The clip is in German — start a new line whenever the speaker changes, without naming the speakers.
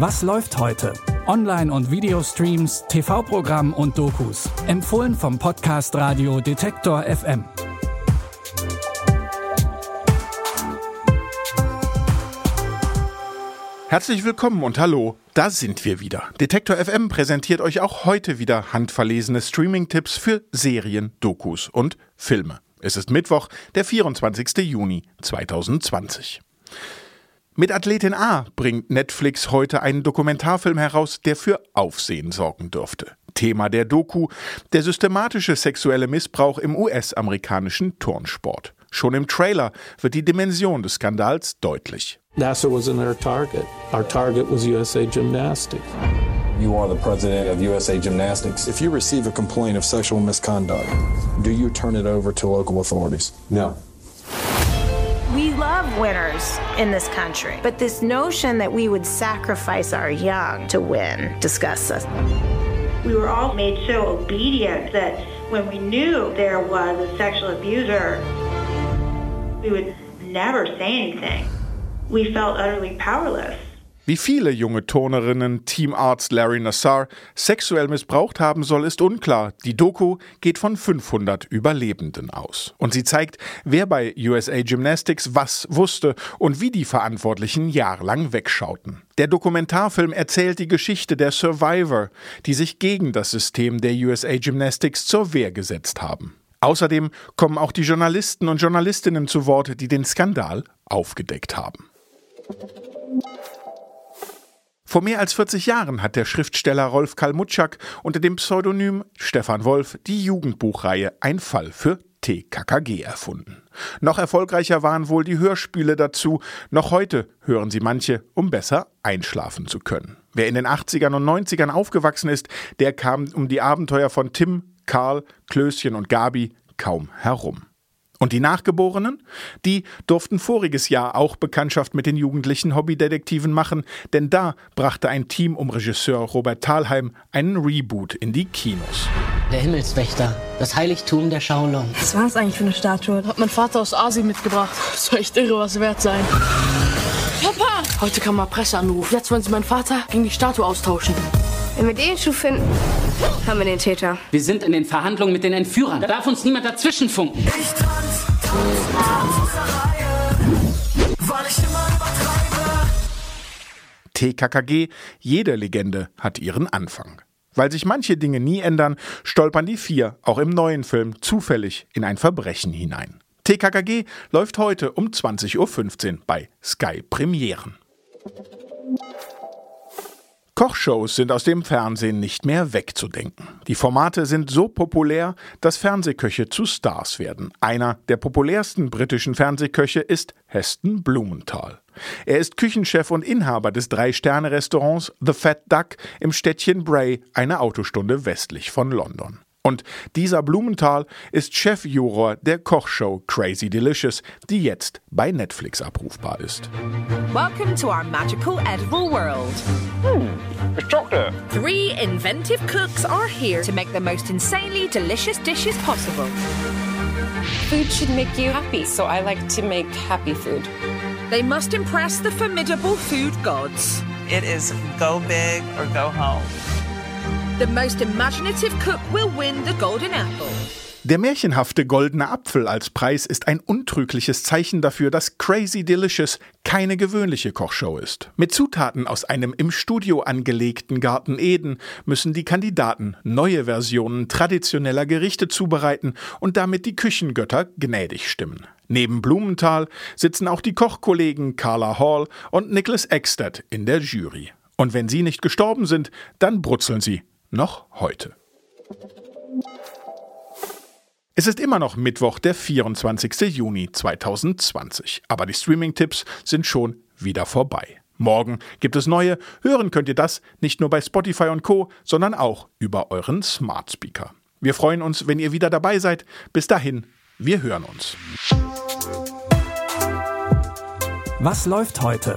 Was läuft heute? Online- und Videostreams, TV-Programm und Dokus. Empfohlen vom Podcast Radio Detektor FM.
Herzlich willkommen und hallo, da sind wir wieder. Detektor FM präsentiert euch auch heute wieder handverlesene Streaming-Tipps für Serien, Dokus und Filme. Es ist Mittwoch, der 24. Juni 2020. Mit Athletin A bringt Netflix heute einen Dokumentarfilm heraus, der für Aufsehen sorgen dürfte. Thema der Doku, der systematische sexuelle Missbrauch im US-amerikanischen Turnsport. Schon im Trailer wird die Dimension des Skandals deutlich.
NASA wasn't our target. Our target was USA Gymnastics.
You are the president of USA Gymnastics. If you receive a complaint of sexual misconduct, do you turn it over to local authorities?
No.
We love winners in this country, but this notion that we would sacrifice our young to win disgusts us.
We were all made so obedient that when we knew there was a sexual abuser, we would never say anything. We felt utterly powerless.
Wie viele junge Turnerinnen Teamarzt Larry Nassar sexuell missbraucht haben soll, ist unklar. Die Doku geht von 500 Überlebenden aus. Und sie zeigt, wer bei USA Gymnastics was wusste und wie die Verantwortlichen jahrelang wegschauten. Der Dokumentarfilm erzählt die Geschichte der Survivor, die sich gegen das System der USA Gymnastics zur Wehr gesetzt haben. Außerdem kommen auch die Journalisten und Journalistinnen zu Wort, die den Skandal aufgedeckt haben. Vor mehr als 40 Jahren hat der Schriftsteller Rolf Kalmutschak unter dem Pseudonym Stefan Wolf die Jugendbuchreihe Ein Fall für TKKG erfunden. Noch erfolgreicher waren wohl die Hörspiele dazu. Noch heute hören sie manche, um besser einschlafen zu können. Wer in den 80ern und 90ern aufgewachsen ist, der kam um die Abenteuer von Tim, Karl, Klößchen und Gabi kaum herum. Und die Nachgeborenen? Die durften voriges Jahr auch Bekanntschaft mit den jugendlichen Hobbydetektiven machen, denn da brachte ein Team um Regisseur Robert Thalheim einen Reboot in die Kinos.
Der Himmelswächter, das Heiligtum der Shaolong.
Was war das eigentlich für eine Statue?
Hat mein Vater aus Asien mitgebracht. Das soll echt irre was wert sein. Papa! Heute kam mal Presseanruf. Jetzt wollen sie meinen Vater gegen die Statue austauschen.
Wenn wir den Schuh finden, haben wir den Täter.
Wir sind in den Verhandlungen mit den Entführern. Da darf uns niemand dazwischen funken.
Ich
TKKG, jede Legende hat ihren Anfang. Weil sich manche Dinge nie ändern, stolpern die vier auch im neuen Film zufällig in ein Verbrechen hinein. TKKG läuft heute um 20.15 Uhr bei Sky Premieren. Kochshows sind aus dem Fernsehen nicht mehr wegzudenken. Die Formate sind so populär, dass Fernsehköche zu Stars werden. Einer der populärsten britischen Fernsehköche ist Heston Blumenthal. Er ist Küchenchef und Inhaber des Drei-Sterne-Restaurants The Fat Duck im Städtchen Bray, eine Autostunde westlich von London. Und dieser Blumenthal ist Chefjuror der Kochshow Crazy Delicious, die jetzt bei Netflix abrufbar ist.
Welcome to our magical edible world.
Hmm, it's chocolate.
Three inventive cooks are here to make the most insanely delicious dishes possible.
Food should make you happy, so I like to make happy food.
They must impress the formidable food gods.
It is go big or go home.
The most imaginative cook will win the golden apple.
Der märchenhafte goldene Apfel als Preis ist ein untrügliches Zeichen dafür, dass Crazy Delicious keine gewöhnliche Kochshow ist. Mit Zutaten aus einem im Studio angelegten Garten Eden müssen die Kandidaten neue Versionen traditioneller Gerichte zubereiten und damit die Küchengötter gnädig stimmen. Neben Blumenthal sitzen auch die Kochkollegen Carla Hall und Nicholas Eckstead in der Jury. Und wenn sie nicht gestorben sind, dann brutzeln sie noch heute. Es ist immer noch Mittwoch, der 24. Juni 2020, aber die Streaming-Tipps sind schon wieder vorbei. Morgen gibt es neue. Hören könnt ihr das nicht nur bei Spotify und Co, sondern auch über euren Smart Speaker. Wir freuen uns, wenn ihr wieder dabei seid. Bis dahin, wir hören uns.
Was läuft heute?